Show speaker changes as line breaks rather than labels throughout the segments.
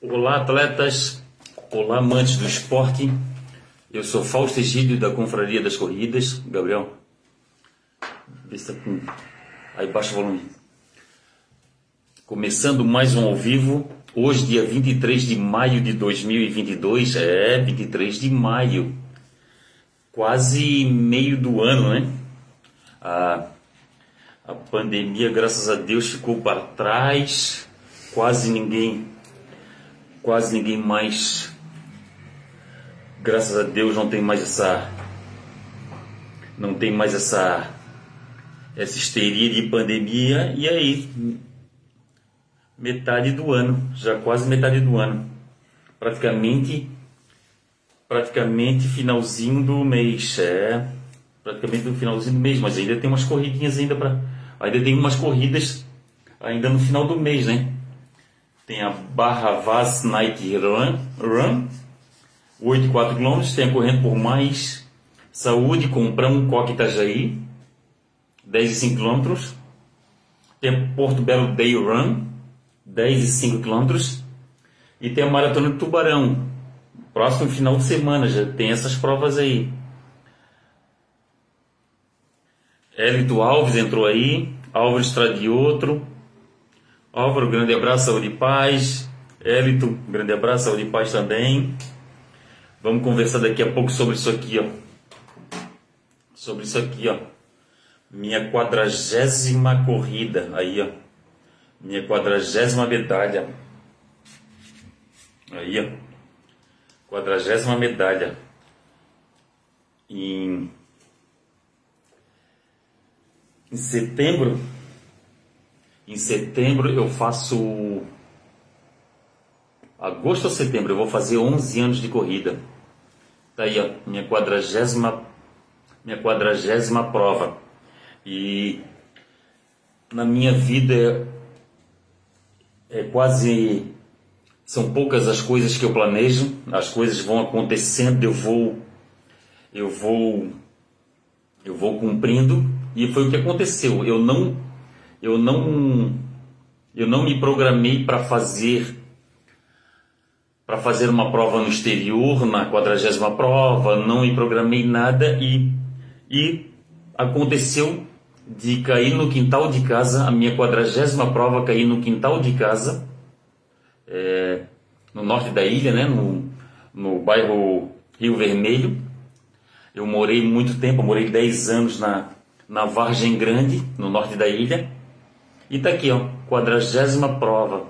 Olá, atletas. Olá, amantes do esporte. Eu sou Fausto Egídio da Confraria das Corridas. Gabriel, vê tá com... Aí baixa o volume. Começando mais um ao vivo. Hoje, dia 23 de maio de 2022. É, 23 de maio. Quase meio do ano, né? A, a pandemia, graças a Deus, ficou para trás. Quase ninguém, quase ninguém mais graças a Deus não tem mais essa não tem mais essa essa histeria de pandemia e aí metade do ano, já quase metade do ano. Praticamente praticamente finalzinho do mês, é, praticamente no finalzinho do mês, mas ainda tem umas corridinhas ainda para ainda tem umas corridas ainda no final do mês, né? Tem a Barra Vaz Nike Run, Run 8,4 km, tem a correndo por mais saúde com Prão Coque Itajaí, 10,5 km. Tem a Porto Belo Day Run, 10,5 km. E tem a Maratona de Tubarão, próximo final de semana, já tem essas provas aí. Hélito Alves entrou aí, Álvaro Estradioto, Álvaro, grande abraço, saúde e paz. Hélito, grande abraço, saúde e paz também. Vamos conversar daqui a pouco sobre isso aqui, ó. Sobre isso aqui, ó. Minha quadragésima corrida, aí, ó. Minha quadragésima medalha. Aí, ó. Quadragésima medalha. Em, em setembro, em setembro eu faço agosto ou setembro, eu vou fazer 11 anos de corrida. Tá aí, ó, minha quadragésima, minha quadragésima prova. E na minha vida é, quase são poucas as coisas que eu planejo, as coisas vão acontecendo, eu vou eu vou eu vou cumprindo e foi o que aconteceu. Eu não eu não eu não me programei para fazer para fazer uma prova no exterior, na quadragésima prova, não me programei nada e, e aconteceu de cair no quintal de casa, a minha quadragésima prova cair no quintal de casa, é, no norte da ilha, né, no, no bairro Rio Vermelho. Eu morei muito tempo, morei 10 anos na, na Vargem Grande, no norte da ilha. E tá aqui, ó, quadragésima prova.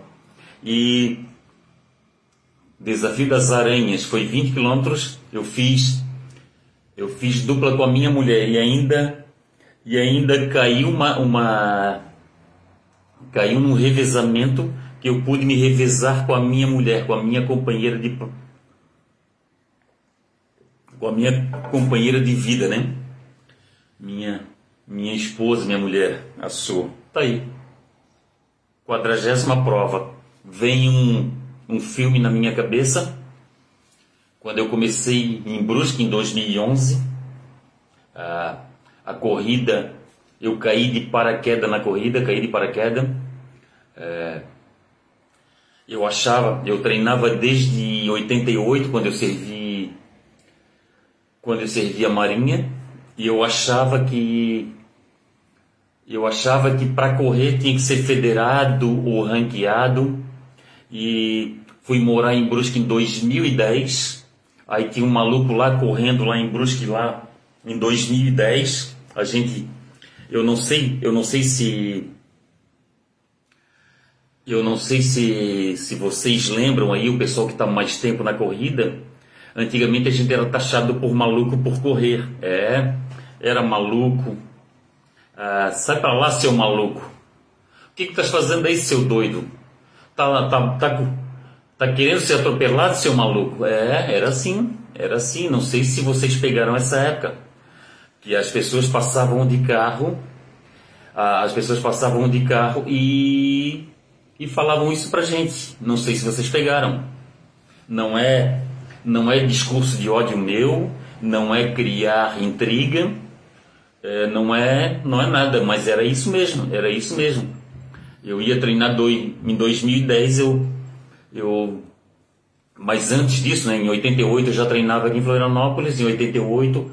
E Desafio das Aranhas foi 20 quilômetros. Eu fiz eu fiz dupla com a minha mulher e ainda e ainda caiu uma, uma caiu num revezamento que eu pude me revezar com a minha mulher, com a minha companheira de com a minha companheira de vida, né? Minha minha esposa, minha mulher, a sua. Tá aí. Quadragésima prova. Vem um um filme na minha cabeça. Quando eu comecei em Brusque em 2011, a, a corrida, eu caí de paraquedas na corrida, caí de paraquedas. É, eu achava, eu treinava desde 88, quando eu servi, quando eu servi a Marinha, e eu achava que eu achava que para correr tinha que ser federado ou ranqueado e fui morar em Brusque em 2010. Aí tinha um maluco lá correndo lá em Brusque lá em 2010. A gente, eu não sei, eu não sei se eu não sei se, se vocês lembram aí, o pessoal que está mais tempo na corrida, antigamente a gente era taxado por maluco por correr. É, era maluco. Ah, sai para lá, seu maluco. O que, que estás fazendo aí, seu doido? Tá, tá, tá, tá querendo ser atropelado, seu maluco? É, era assim, era assim. Não sei se vocês pegaram essa época. Que as pessoas passavam de carro, as pessoas passavam de carro e, e falavam isso pra gente. Não sei se vocês pegaram. Não é, não é discurso de ódio meu, não é criar intriga, é, não é, não é nada, mas era isso mesmo, era isso mesmo. Eu ia treinar dois, em 2010, eu, eu mas antes disso, né, em 88 eu já treinava aqui em Florianópolis, em 88,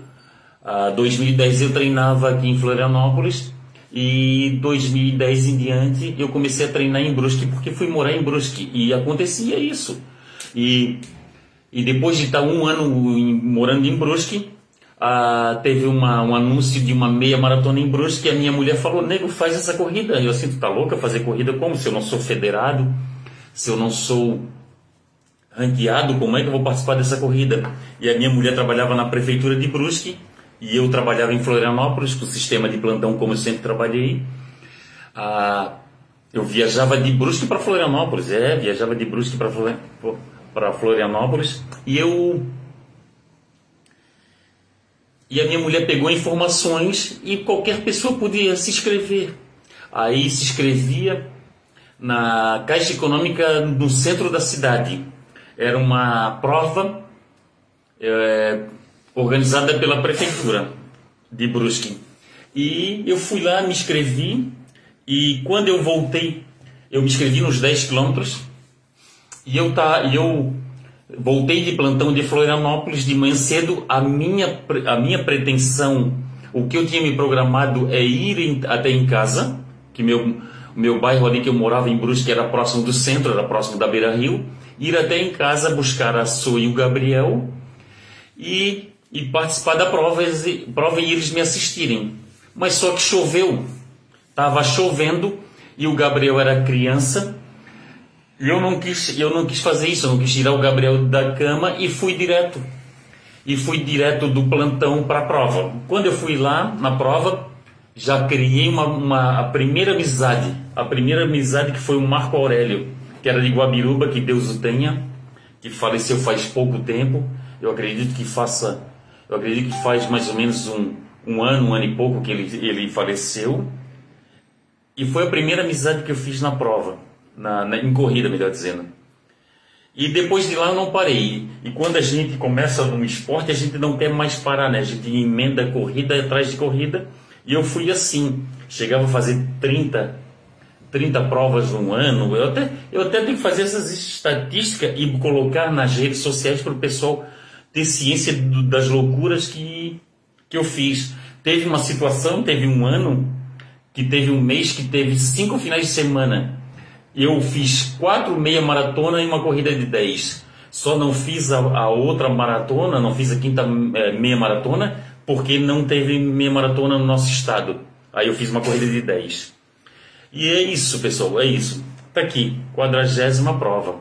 a 2010 eu treinava aqui em Florianópolis e 2010 em diante eu comecei a treinar em Brusque porque fui morar em Brusque e acontecia isso. E, e depois de estar um ano morando em Brusque, ah, teve uma, um anúncio de uma meia maratona em Brusque e a minha mulher falou, nego, faz essa corrida. Eu assim, tá louca fazer corrida como? Se eu não sou federado, se eu não sou ranqueado, como é que eu vou participar dessa corrida? E a minha mulher trabalhava na prefeitura de Brusque e eu trabalhava em Florianópolis com o sistema de plantão como eu sempre trabalhei. Ah, eu viajava de Brusque para Florianópolis, é, viajava de Brusque para Florianópolis e eu e a minha mulher pegou informações e qualquer pessoa podia se inscrever. Aí se inscrevia na Caixa Econômica no centro da cidade. Era uma prova é, organizada pela prefeitura de Brusque. E eu fui lá, me inscrevi e quando eu voltei, eu me inscrevi nos 10 quilômetros e eu, tá, eu Voltei de plantão de Florianópolis de manhã cedo. A minha, a minha pretensão, o que eu tinha me programado é ir em, até em casa, que meu, meu bairro ali que eu morava em Brusque era próximo do centro, era próximo da Beira Rio, ir até em casa buscar a Sua e o Gabriel e, e participar da prova, prova e eles me assistirem. Mas só que choveu, estava chovendo e o Gabriel era criança eu não quis, eu não quis fazer isso, eu não quis tirar o Gabriel da cama e fui direto. E fui direto do plantão para a prova. Quando eu fui lá na prova, já criei uma, uma, a primeira amizade. A primeira amizade que foi o Marco Aurélio, que era de Guabiruba, que Deus o tenha, que faleceu faz pouco tempo. Eu acredito que faça, eu acredito que faz mais ou menos um, um ano, um ano e pouco que ele, ele faleceu. E foi a primeira amizade que eu fiz na prova na, na, em corrida, melhor dizendo. E depois de lá eu não parei. E quando a gente começa no esporte, a gente não quer mais parar, né? A gente emenda corrida atrás de corrida. E eu fui assim. Chegava a fazer 30, 30 provas no ano. Eu até, eu até tenho que fazer essas estatísticas e colocar nas redes sociais para o pessoal ter ciência do, das loucuras que, que eu fiz. Teve uma situação, teve um ano, que teve um mês que teve cinco finais de semana eu fiz quatro meia maratona e uma corrida de 10. Só não fiz a, a outra maratona, não fiz a quinta é, meia maratona, porque não teve meia maratona no nosso estado. Aí eu fiz uma corrida de 10. E é isso, pessoal, é isso. Tá aqui, quadragésima prova.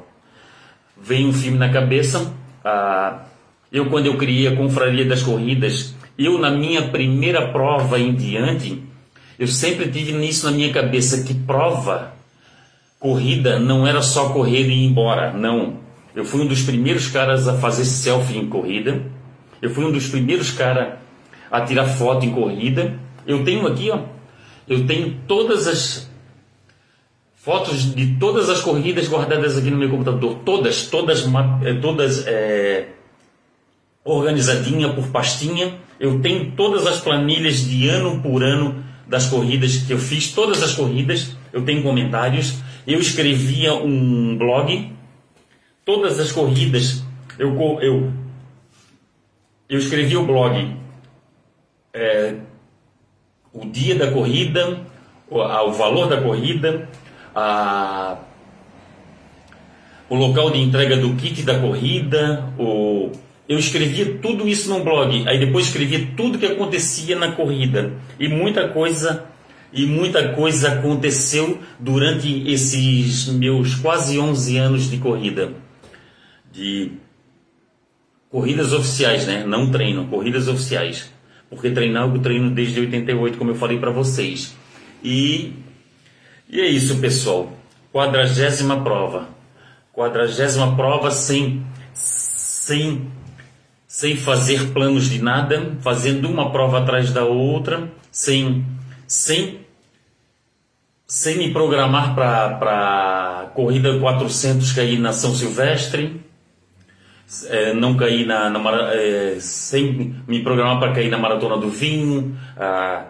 Vem um filme na cabeça. Ah, eu, quando eu criei a Confraria das Corridas, eu, na minha primeira prova em diante, eu sempre tive nisso na minha cabeça que prova corrida não era só correr e ir embora, não. Eu fui um dos primeiros caras a fazer selfie em corrida. Eu fui um dos primeiros caras a tirar foto em corrida. Eu tenho aqui, ó, eu tenho todas as fotos de todas as corridas guardadas aqui no meu computador, todas, todas, eh, todas é, organizadinha por pastinha. Eu tenho todas as planilhas de ano por ano das corridas que eu fiz, todas as corridas. Eu tenho comentários eu escrevia um blog, todas as corridas, eu, eu, eu escrevia o blog, é, o dia da corrida, o, o valor da corrida, a, o local de entrega do kit da corrida, o, eu escrevia tudo isso num blog, aí depois escrevia tudo que acontecia na corrida. E muita coisa e muita coisa aconteceu durante esses meus quase 11 anos de corrida. De corridas oficiais, né? Não treino, corridas oficiais. Porque treinar eu treino desde 88, como eu falei para vocês. E, e é isso, pessoal. Quadragésima prova. Quadragésima prova sem, sem, sem fazer planos de nada, fazendo uma prova atrás da outra, sem, sem sem me programar para corrida 400 cair na São Silvestre, é, não cair na, na é, sem me programar para cair na maratona do vinho, ah,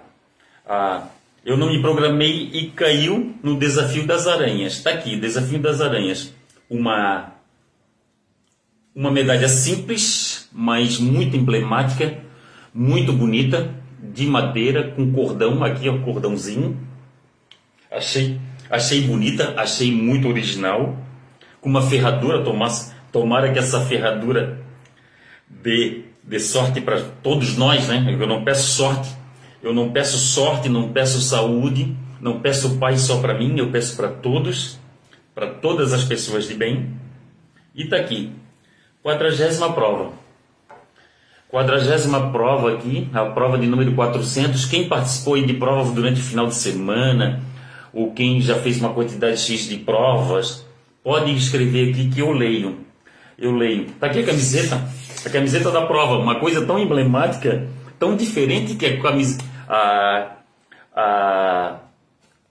ah, eu não me programei e caiu no desafio das aranhas. Está aqui, desafio das aranhas, uma Uma medalha simples, mas muito emblemática, muito bonita, de madeira, com cordão, aqui ó, cordãozinho. Achei, achei bonita, achei muito original. Com uma ferradura, tomara que essa ferradura dê, dê sorte para todos nós, né? Eu não peço sorte, eu não peço sorte, não peço saúde, não peço paz só para mim, eu peço para todos, para todas as pessoas de bem. E tá aqui, quadragésima prova. Quadragésima prova aqui, a prova de número 400. Quem participou de prova durante o final de semana, ou quem já fez uma quantidade X de provas, pode escrever aqui que eu leio. Eu leio. Tá aqui a camiseta, a camiseta da prova, uma coisa tão emblemática, tão diferente que a camiseta. A, a,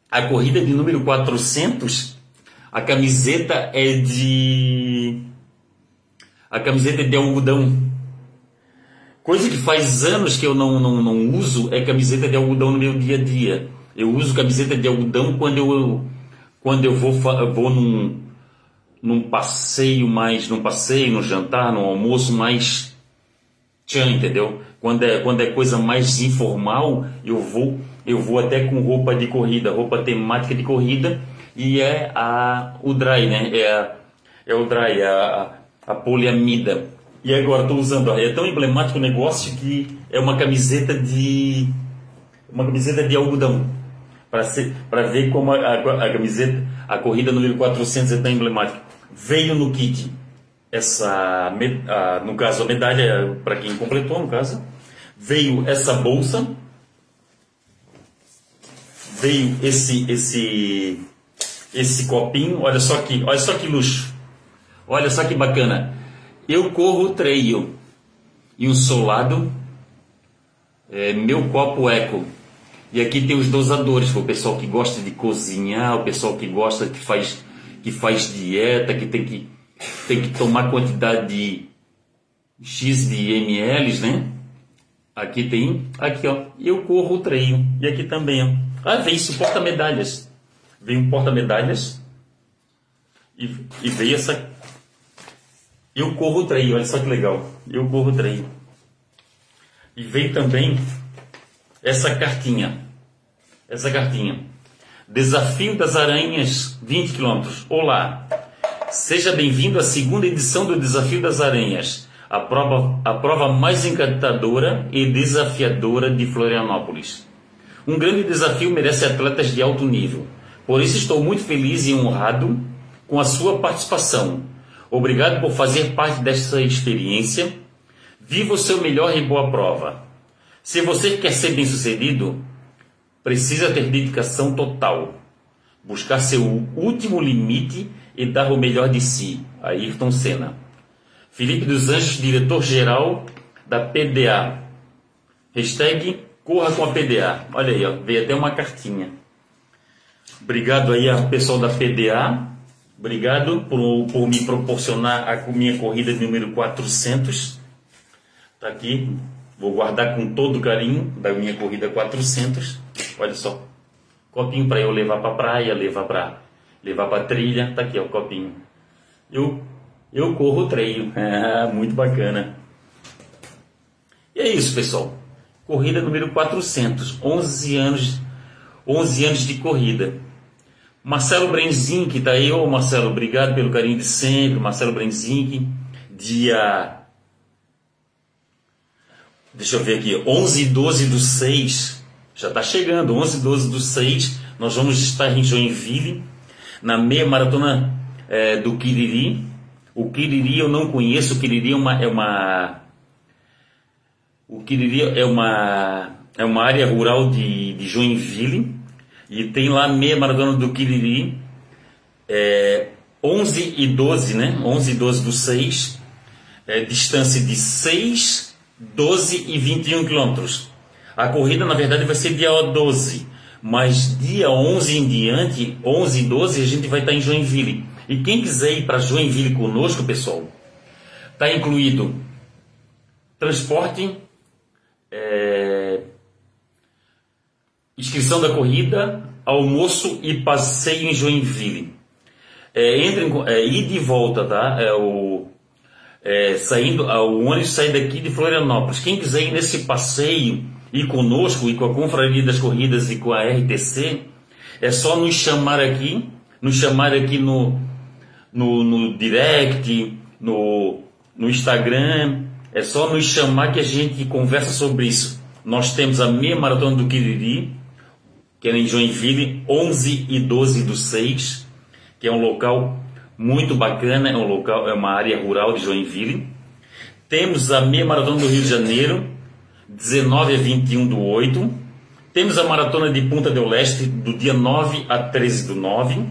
a corrida de número 400, a camiseta é de. A camiseta é de algodão. Coisa que faz anos que eu não, não, não uso é camiseta de algodão no meu dia a dia. Eu uso camiseta de algodão quando eu, quando eu vou, vou num, num passeio mais, num passeio, no jantar, no almoço mais tchan, entendeu? Quando é, quando é coisa mais informal, eu vou, eu vou até com roupa de corrida, roupa temática de corrida, e é a, o dry, né? É, a, é o dry, a, a poliamida. E agora estou usando, é tão emblemático o negócio que é uma camiseta de uma camiseta de algodão para ver como a, a, a, camiseta, a corrida número 400 é tão emblemática. Veio no kit essa, a, no caso a medalha para quem completou, no caso, veio essa bolsa, veio esse esse esse copinho, olha só que, olha só que luxo. Olha só que bacana. Eu corro trail e um solado é, meu copo eco. E aqui tem os dosadores, o pessoal que gosta de cozinhar, o pessoal que gosta que faz que faz dieta, que tem que tem que tomar quantidade de X de ml, né? Aqui tem, aqui ó, eu corro o treino. E aqui também, ó. Ah, vem esse porta-medalhas. Vem um porta-medalhas. E, e veio essa. Eu corro o treino, olha só que legal. Eu corro o treino. E veio também essa cartinha. Essa cartinha. Desafio das Aranhas, 20 quilômetros. Olá, seja bem-vindo à segunda edição do Desafio das Aranhas a prova, a prova mais encantadora e desafiadora de Florianópolis. Um grande desafio merece atletas de alto nível. Por isso estou muito feliz e honrado com a sua participação. Obrigado por fazer parte desta experiência. Viva o seu melhor e boa prova. Se você quer ser bem-sucedido, precisa ter dedicação total, buscar seu último limite e dar o melhor de si. Ayrton Senna. Felipe dos Anjos, diretor-geral da PDA. Hashtag Corra com a PDA. Olha aí, ó, veio até uma cartinha. Obrigado aí ao pessoal da PDA. Obrigado por, por me proporcionar a minha corrida número 400. Está aqui. Vou guardar com todo carinho da minha corrida 400. Olha só. Copinho para eu levar para praia, levar para levar para trilha. Tá aqui, ó, o copinho. Eu eu corro treino. Ah, muito bacana. E é isso, pessoal. Corrida número 400. 11 anos, 11 anos de corrida. Marcelo Brenzink está aí. Ô, Marcelo, obrigado pelo carinho de sempre. Marcelo Brenzink, dia... Deixa eu ver aqui. 11 e 12 do 6. Já está chegando. 11 e 12 do 6. Nós vamos estar em Joinville, na meia maratona é, do Quiriri o Quiriri eu não conheço, o Quiriri é uma, é uma o Quiriri é uma é uma área rural de, de Joinville e tem lá meia maratona do Quiriri é, 11 e 12, né? 11 e 12 do 6, é, distância de 6, 12 e 21 quilômetros. A corrida, na verdade, vai ser dia 12, mas dia 11 em diante, 11 e 12, a gente vai estar em Joinville. E quem quiser ir para Joinville conosco, pessoal, está incluído transporte, é, inscrição da corrida, almoço e passeio em Joinville. É, entre, é, de volta, tá? É o, é, saindo, o ônibus sai daqui de Florianópolis. Quem quiser ir nesse passeio, ir conosco, e com a Confraria das Corridas e com a RTC, é só nos chamar aqui, nos chamar aqui no, no, no direct, no, no Instagram, é só nos chamar que a gente conversa sobre isso. Nós temos a meia maratona do Quiriri, que é em Joinville, 11 e 12 do 6, que é um local muito bacana, é um local, é uma área rural de Joinville. Temos a meia maratona do Rio de Janeiro, 19 a 21 do 8. Temos a maratona de Punta del Leste, do dia 9 a 13 do 9.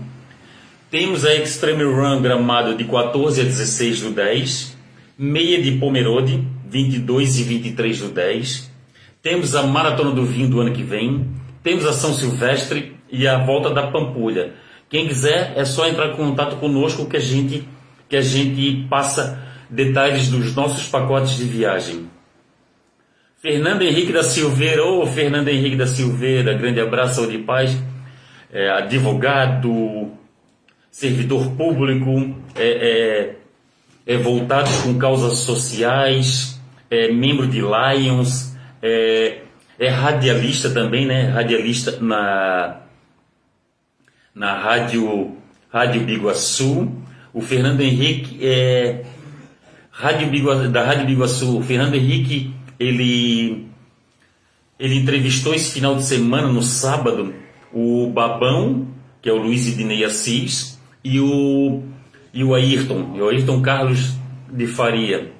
Temos a Extreme Run Gramado, de 14 a 16 do 10. Meia de Pomerode, 22 e 23 do 10. Temos a Maratona do Vinho do ano que vem. Temos a São Silvestre e a Volta da Pampulha. Quem quiser é só entrar em contato conosco que a gente, que a gente passa detalhes dos nossos pacotes de viagem. Fernando Henrique da Silveira, ô oh, Fernando Henrique da Silveira, grande abraço, saúde e paz, é, advogado, servidor público, é, é, é voltado com causas sociais, é membro de Lions, é, é radialista também, né? Radialista na, na rádio, rádio Biguaçu. O Fernando Henrique é rádio Biguaçu, da Rádio Biguaçu. O Fernando Henrique ele ele entrevistou esse final de semana no sábado o Babão, que é o Luiz Idinei Assis, e o e o Ayrton, o Ayrton Carlos de Faria,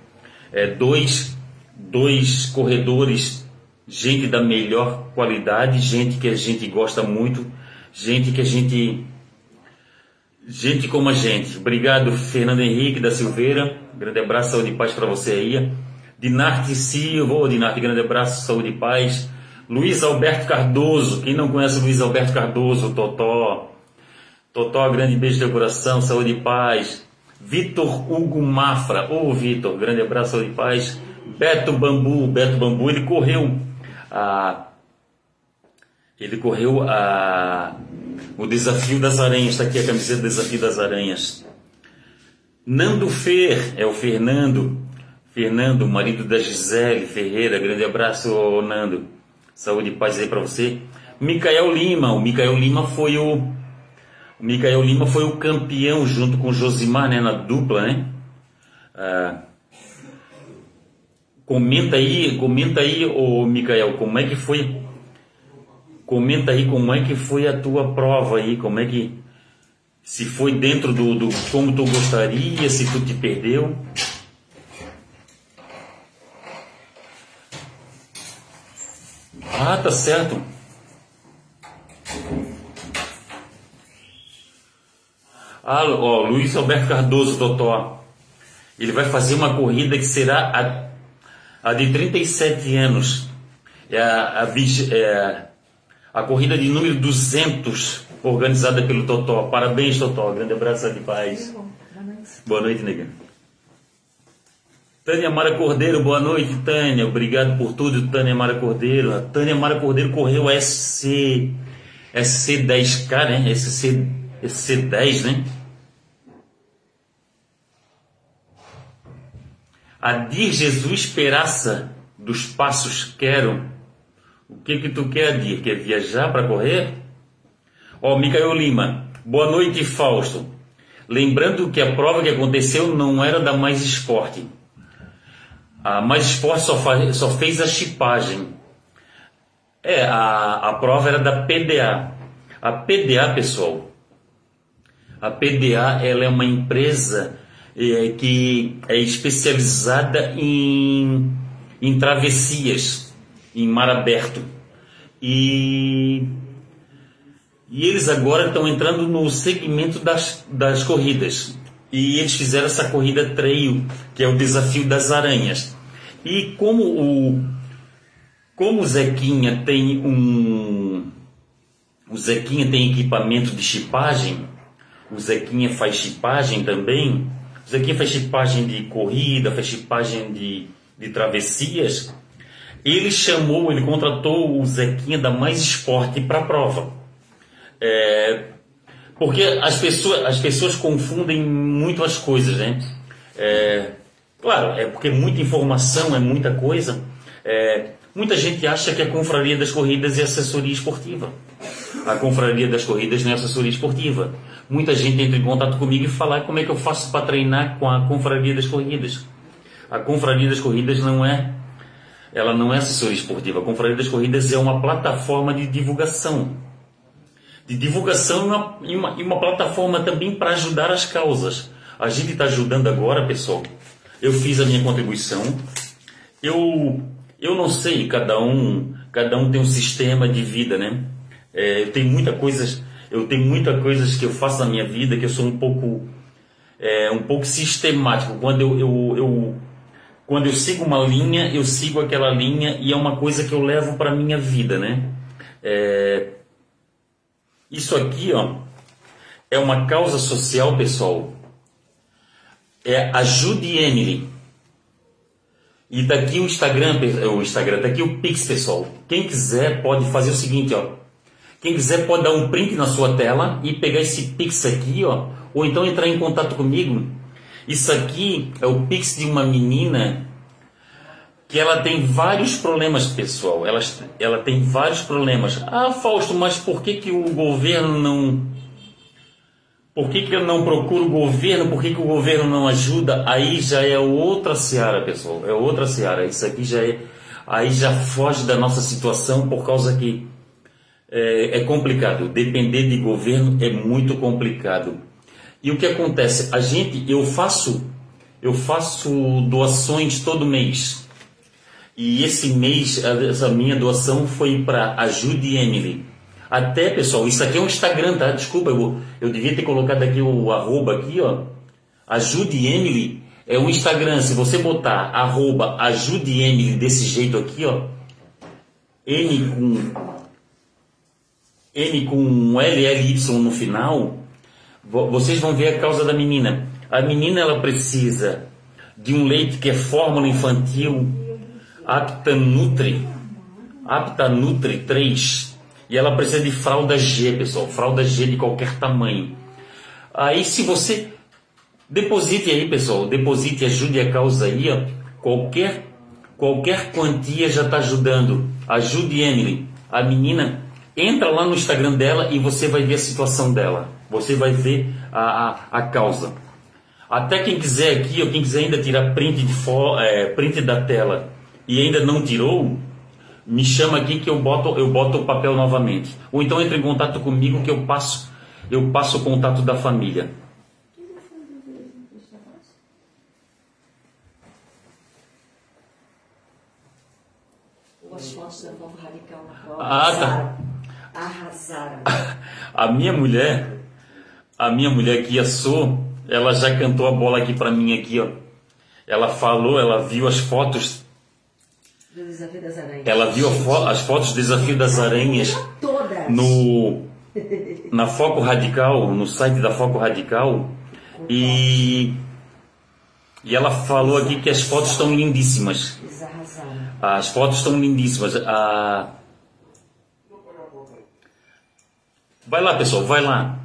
é, dois dois corredores, gente da melhor qualidade, gente que a gente gosta muito, gente que a gente gente como a gente. Obrigado Fernando Henrique da Silveira, grande abraço, saúde e paz para você aí. Dinarte Silva, Dinarte, grande abraço, saúde e paz. Luiz Alberto Cardoso, quem não conhece Luiz Alberto Cardoso, Totó. Totó, grande beijo de coração, saúde e paz. Vitor Hugo Mafra, ô oh, Vitor, grande abraço, saúde e paz. Beto Bambu, Beto Bambu, ele correu a. Ele correu a. O desafio das aranhas, está aqui a camiseta do desafio das aranhas. Nando Fer, é o Fernando, Fernando, marido da Gisele Ferreira, grande abraço, Nando. Saúde e paz aí para você. Micael Lima, o Micael Lima foi o, o Micael Lima foi o campeão junto com o Josimar, né, na dupla, né? Ah, comenta aí, comenta aí, ô Micael, como é que foi? Comenta aí como é que foi a tua prova aí, como é que se foi dentro do, do como tu gostaria, se tu te perdeu. Ah, tá certo. Ah, ó, Luiz Alberto Cardoso, Totó. Ele vai fazer uma corrida que será a, a de 37 anos. É a, a, é a corrida de número 200, organizada pelo Totó. Parabéns, Totó. Grande abraço de paz. Boa noite, nega. Tânia Mara Cordeiro, boa noite, Tânia. Obrigado por tudo, Tânia Mara Cordeiro. A Tânia Mara Cordeiro correu SC, SC10K, né? SC, SC10, né? Adir Jesus Peraça, dos Passos Quero. O que que tu quer, Adir? Quer viajar para correr? Ó, oh, Micael Lima, boa noite, Fausto. Lembrando que a prova que aconteceu não era da Mais Esporte a Mais Esporte só, faz, só fez a chipagem. É, a, a prova era da PDA. A PDA, pessoal, a PDA ela é uma empresa é, que é especializada em, em travessias, em mar aberto. E, e eles agora estão entrando no segmento das, das corridas e eles fizeram essa corrida trail, que é o desafio das aranhas. E como o como o Zequinha tem um o Zequinha tem equipamento de chipagem, o Zequinha faz chipagem também. O Zequinha faz chipagem de corrida, faz chipagem de, de travessias. Ele chamou, ele contratou o Zequinha da Mais Esporte para a prova. É, porque as pessoas, as pessoas confundem muito as coisas, né? É, Claro, é porque é muita informação, é muita coisa. É, muita gente acha que a confraria das corridas é assessoria esportiva. A confraria das corridas não é assessoria esportiva. Muita gente entra em contato comigo e fala como é que eu faço para treinar com a confraria das corridas. A confraria das corridas não é ela não é assessoria esportiva. A Confraria das Corridas é uma plataforma de divulgação. De divulgação e uma, e uma, e uma plataforma também para ajudar as causas. A gente está ajudando agora, pessoal. Eu fiz a minha contribuição. Eu, eu não sei, cada um, cada um tem um sistema de vida, né? É, tenho muita coisas, eu tenho muita coisas que eu faço na minha vida que eu sou um pouco, é, um pouco sistemático. Quando eu, eu, eu quando eu sigo uma linha, eu sigo aquela linha e é uma coisa que eu levo para minha vida, né? É... Isso aqui, ó, é uma causa social, pessoal. É ajude Emily. E daqui o Instagram, o Instagram, daqui o Pix, pessoal. Quem quiser pode fazer o seguinte, ó. Quem quiser pode dar um print na sua tela e pegar esse Pix aqui, ó, ou então entrar em contato comigo isso aqui é o pix de uma menina que ela tem vários problemas, pessoal. Ela, ela tem vários problemas. Ah, Fausto, mas por que, que o governo não. Por que, que eu não procuro o governo? Por que, que o governo não ajuda? Aí já é outra seara, pessoal. É outra seara. Isso aqui já é. Aí já foge da nossa situação por causa que é, é complicado. Depender de governo é muito complicado. E o que acontece? A gente, eu faço, eu faço doações todo mês. E esse mês, essa minha doação foi para Ajude Emily. Até, pessoal, isso aqui é um Instagram, tá? Desculpa, eu, eu devia ter colocado aqui o arroba aqui, ó. Ajude Emily é um Instagram. Se você botar arroba Ajude Emily desse jeito aqui, ó. N com N com LLY no final, vocês vão ver a causa da menina. A menina ela precisa de um leite que é fórmula infantil Apta Nutri, Apta Nutri 3, e ela precisa de fralda G, pessoal, fralda G de qualquer tamanho. Aí se você deposite aí, pessoal, deposite, ajude a causa aí, ó, qualquer qualquer quantia já está ajudando. Ajude Emily, a menina entra lá no Instagram dela e você vai ver a situação dela. Você vai ver a, a, a causa. Até quem quiser aqui, ou quem quiser ainda tirar print, de é, print da tela e ainda não tirou, me chama aqui que eu boto, eu boto o papel novamente. Ou então entre em contato comigo que eu passo, eu passo o contato da família.
As fotos da Radical na prova.
Ah, tá. A minha mulher, a minha aqui, a Kia ela já cantou a bola aqui para mim aqui, ó. Ela falou, ela viu as fotos.
Do Desafio das Aranhas.
Ela viu fo as fotos do Desafio das Aranhas.
Todas.
No, na Foco Radical, no site da Foco Radical. E, e ela falou aqui que as fotos estão lindíssimas. As fotos estão lindíssimas. A, Vai lá, pessoal, vai lá.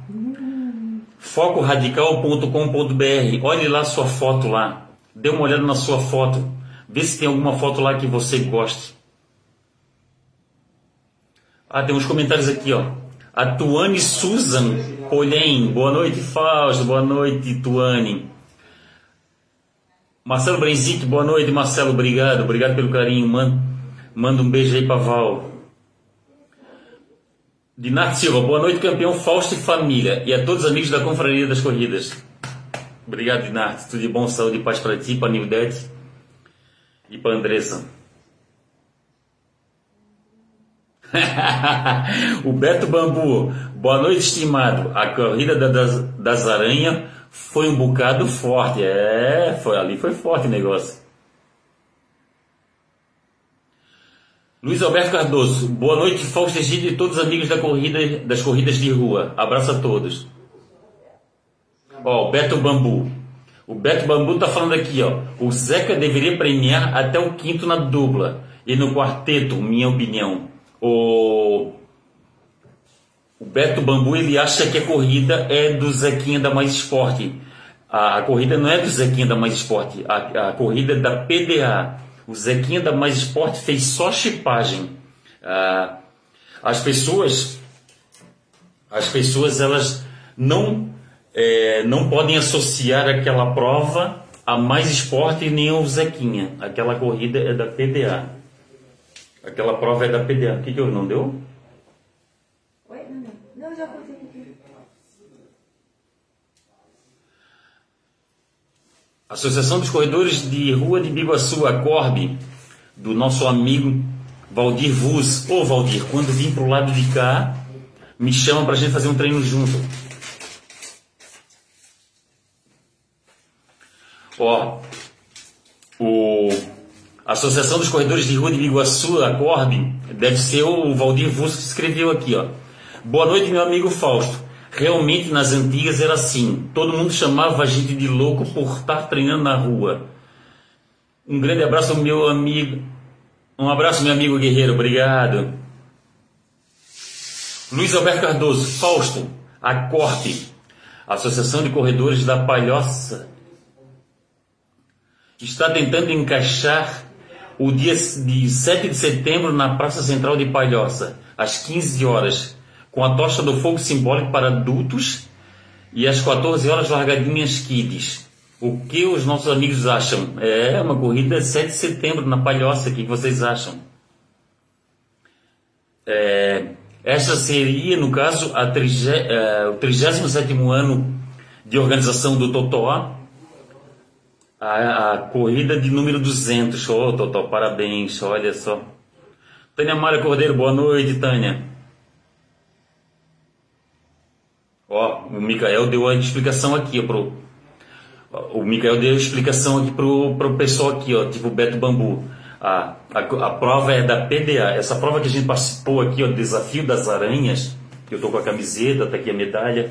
focoradical.com.br. Olhe lá sua foto lá. Dê uma olhada na sua foto. Vê se tem alguma foto lá que você goste. Ah, tem uns comentários aqui, ó. A Tuane Susan Polhem. Boa noite, Fausto. Boa noite, Tuane. Marcelo Brenzic, boa noite, Marcelo. Obrigado. Obrigado pelo carinho. Manda, manda um beijo aí pra Val. Dinato Silva, boa noite, campeão Fausto e família. E a todos os amigos da Confraria das Corridas. Obrigado, Dinato. Tudo de bom, saúde e paz para ti, para Nildete e para Andressa. o Beto Bambu, boa noite, estimado. A corrida das, das aranhas foi um bocado forte. É, foi ali, foi forte o negócio. Luiz Alberto Cardoso, boa noite, Fausto Egídio e todos os amigos da corrida, das corridas de rua. Abraço a todos. Ó, o Beto Bambu. O Beto Bambu tá falando aqui, ó. O Zeca deveria premiar até o quinto na dupla e no quarteto, minha opinião. O, o Beto Bambu ele acha que a corrida é do Zequinha da Mais Esporte. A, corrida não é do Zequinha da Mais Esporte, a, a corrida é da PDA. O Zequinha da Mais Esporte fez só chipagem. Ah, as pessoas, as pessoas elas não, é, não podem associar aquela prova a Mais Esporte nem ao Zequinha. Aquela corrida é da PDA. Aquela prova é da PDA. O que, que eu não deu?
Oi? Não, não. Não, já contei aqui.
Associação dos Corredores de Rua de Biguaçu, a do nosso amigo Valdir Vuz. Ô Valdir, quando vim pro lado de cá, me chama pra gente fazer um treino junto. Ó, o a Associação dos Corredores de Rua de Biguaçu, a deve ser o Valdir Vuz que escreveu aqui, ó. Boa noite, meu amigo Fausto. Realmente nas antigas era assim. Todo mundo chamava a gente de louco por estar treinando na rua. Um grande abraço meu amigo. Um abraço, meu amigo guerreiro. Obrigado. Luiz Alberto Cardoso, Fausto, a Corte, Associação de Corredores da Palhoça, está tentando encaixar o dia de 7 de setembro na Praça Central de Palhoça, às 15 horas, com a tocha do fogo simbólico para adultos e às 14 horas largadinhas kids. O que os nossos amigos acham? É uma corrida 7 de setembro na Palhoça, o que vocês acham? É, esta seria, no caso, a trige, é, o 37 ano de organização do Totó, a, a, corrida de número 200. Ô, oh, Totó, parabéns, olha só. Tânia Mária Cordeiro, boa noite, Tânia. Ó, o Mikael deu a explicação aqui, ó, pro, o Mikael deu a explicação aqui pro, pro pessoal aqui, ó, tipo Beto Bambu. A, a, a prova é da PDA. Essa prova que a gente participou aqui, ó, Desafio das Aranhas, eu tô com a camiseta, tá aqui a medalha,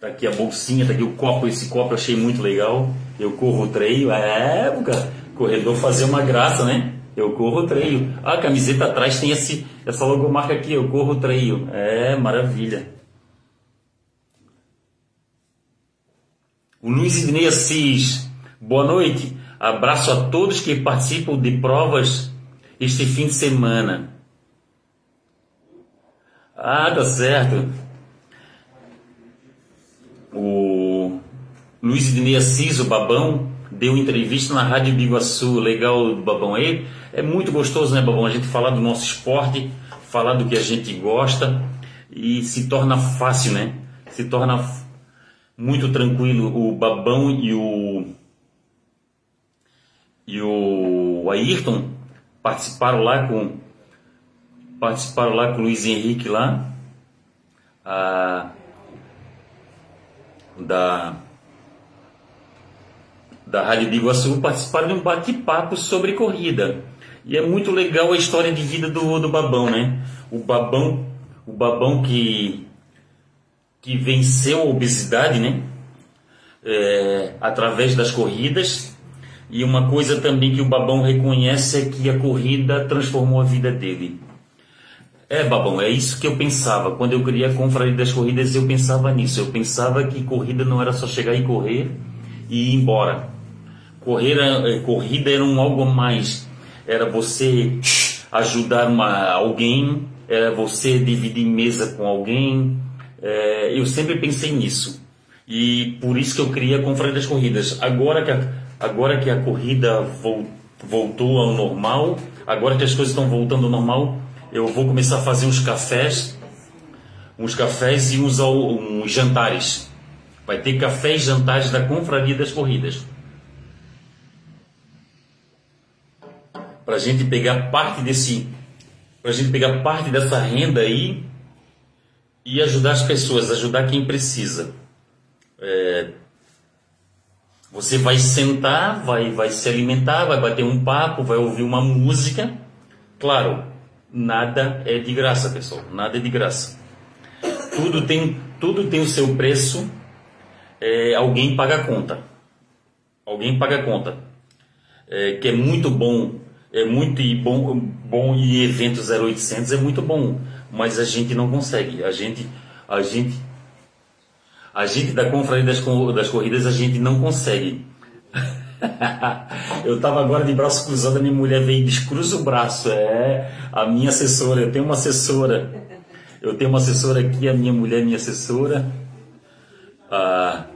tá aqui a bolsinha, tá aqui o copo, esse copo eu achei muito legal. Eu corro o treio, é, época, corredor fazer uma graça, né? Eu corro o treio. Ah, a camiseta atrás tem esse, essa logomarca aqui, eu corro o treio. É, maravilha. O Luiz Idnei Assis, boa noite. Abraço a todos que participam de provas este fim de semana. Ah, tá certo. O Luiz Idnei Assis, o Babão, deu entrevista na Rádio Biguaçu. Legal, Babão. Aí é muito gostoso, né, Babão? A gente falar do nosso esporte, falar do que a gente gosta e se torna fácil, né? Se torna fácil muito tranquilo o Babão e o e o Ayrton participaram lá com participaram lá com o Luiz Henrique lá a, da da Rádio Biguaçu participaram de um bate-papo sobre corrida. E é muito legal a história de vida do, do Babão né? O Babão o Babão que que venceu a obesidade, né? É, através das corridas. E uma coisa também que o Babão reconhece é que a corrida transformou a vida dele. É, Babão, é isso que eu pensava. Quando eu queria a confraria das corridas, eu pensava nisso. Eu pensava que corrida não era só chegar e correr e ir embora. Correr, é, corrida era um algo mais. Era você ajudar uma, alguém, era você dividir mesa com alguém, é, eu sempre pensei nisso. E por isso que eu queria a Confraria das Corridas. Agora que a, agora que a corrida voltou ao normal, agora que as coisas estão voltando ao normal, eu vou começar a fazer uns cafés, uns cafés e uns, uns jantares. Vai ter cafés e jantares da Confraria das Corridas. Para a gente pegar parte desse, para a gente pegar parte dessa renda aí e ajudar as pessoas, ajudar quem precisa. É, você vai sentar, vai, vai se alimentar, vai bater um papo, vai ouvir uma música. Claro, nada é de graça, pessoal. Nada é de graça. Tudo tem, tudo tem o seu preço. É, alguém paga a conta. Alguém paga a conta. É, que é muito bom, é muito bom, bom e evento 0800 é muito bom mas a gente não consegue. A gente, a gente, A gente da confraria das, das corridas a gente não consegue. eu tava agora de braço cruzado, a minha mulher veio e descruza o braço. É a minha assessora, eu tenho uma assessora. Eu tenho uma assessora aqui, a minha mulher é minha assessora. Ah,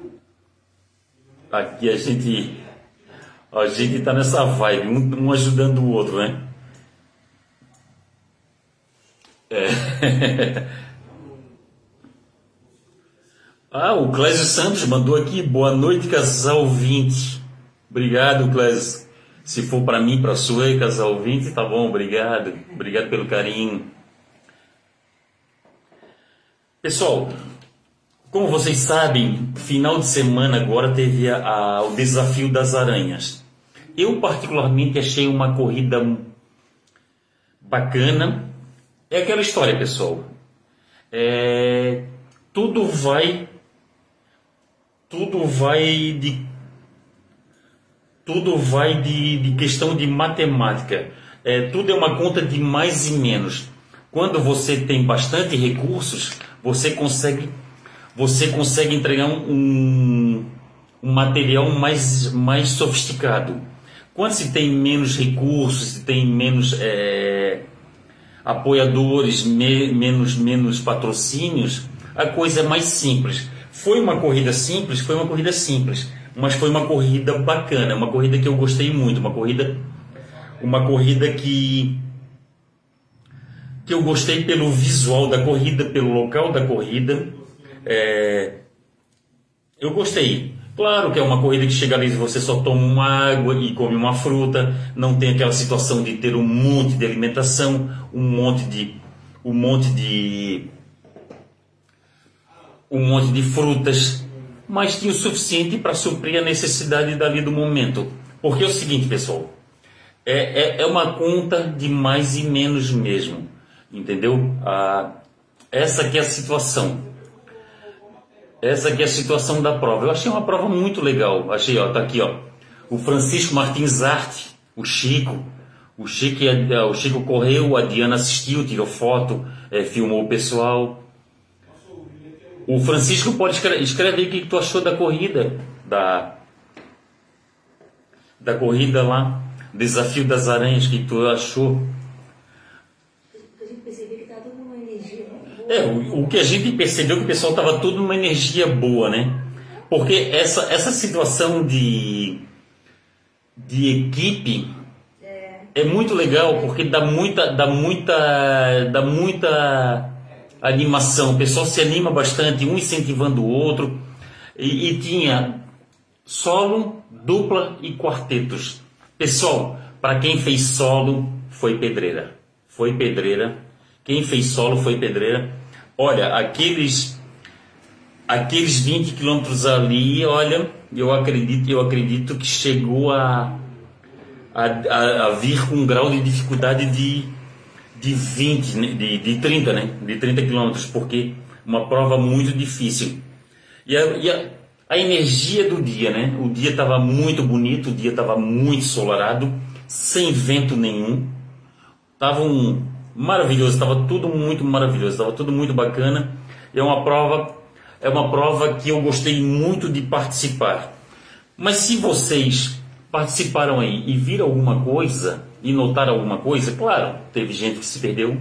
aqui a gente a gente tá nessa vibe, um, um ajudando o outro, né? É. ah, o Clésio Santos mandou aqui, boa noite, casal 20. Obrigado, Clésio. Se for para mim, para sua, casal 20, tá bom, obrigado. Obrigado pelo carinho. Pessoal, como vocês sabem, final de semana agora teve a, a, o desafio das aranhas. Eu particularmente achei uma corrida bacana. É aquela história, pessoal. É, tudo vai, tudo vai de, tudo vai de, de questão de matemática. É, tudo é uma conta de mais e menos. Quando você tem bastante recursos, você consegue, você consegue entregar um, um material mais, mais sofisticado. Quando se tem menos recursos, se tem menos é, apoiadores, me, menos, menos patrocínios, a coisa é mais simples. Foi uma corrida simples, foi uma corrida simples, mas foi uma corrida bacana, uma corrida que eu gostei muito, uma corrida, uma corrida que que eu gostei pelo visual da corrida, pelo local da corrida. É, eu gostei. Claro que é uma corrida que chega ali e você só toma uma água e come uma fruta, não tem aquela situação de ter um monte de alimentação, um monte de um monte de um monte de frutas, mas tinha o suficiente para suprir a necessidade dali do momento. Porque é o seguinte, pessoal, é, é, é uma conta de mais e menos mesmo, entendeu? Ah, essa aqui é a situação. Essa aqui é a situação da prova. Eu achei uma prova muito legal. Achei, ó, tá aqui, ó. O Francisco Martins Arte, o Chico. O Chico, é, o Chico correu, a Diana assistiu, tirou foto, é, filmou o pessoal. O Francisco pode escrever, escreve o que tu achou da corrida, da, da corrida lá, Desafio das Aranhas, o que tu achou. É, o, o, que a gente percebeu que o pessoal estava tudo numa energia boa, né? Porque essa, essa situação de, de equipe é. muito legal, porque dá muita, dá muita, dá muita animação. O pessoal se anima bastante, um incentivando o outro. E, e tinha solo, dupla e quartetos. Pessoal, para quem fez solo, foi pedreira. Foi pedreira. Quem fez solo foi pedreira. Olha, aqueles aqueles 20 quilômetros ali, olha, eu acredito, eu acredito que chegou a, a, a, vir com um grau de dificuldade de, de 20, né, de, de 30, né? De 30 quilômetros, porque uma prova muito difícil. E a, e a, a energia do dia, né? O dia estava muito bonito, o dia estava muito ensolarado, sem vento nenhum. Tava um, maravilhoso, estava tudo muito maravilhoso, estava tudo muito bacana. É uma prova, é uma prova que eu gostei muito de participar. Mas se vocês participaram aí e viram alguma coisa e notaram alguma coisa, claro, teve gente que se perdeu.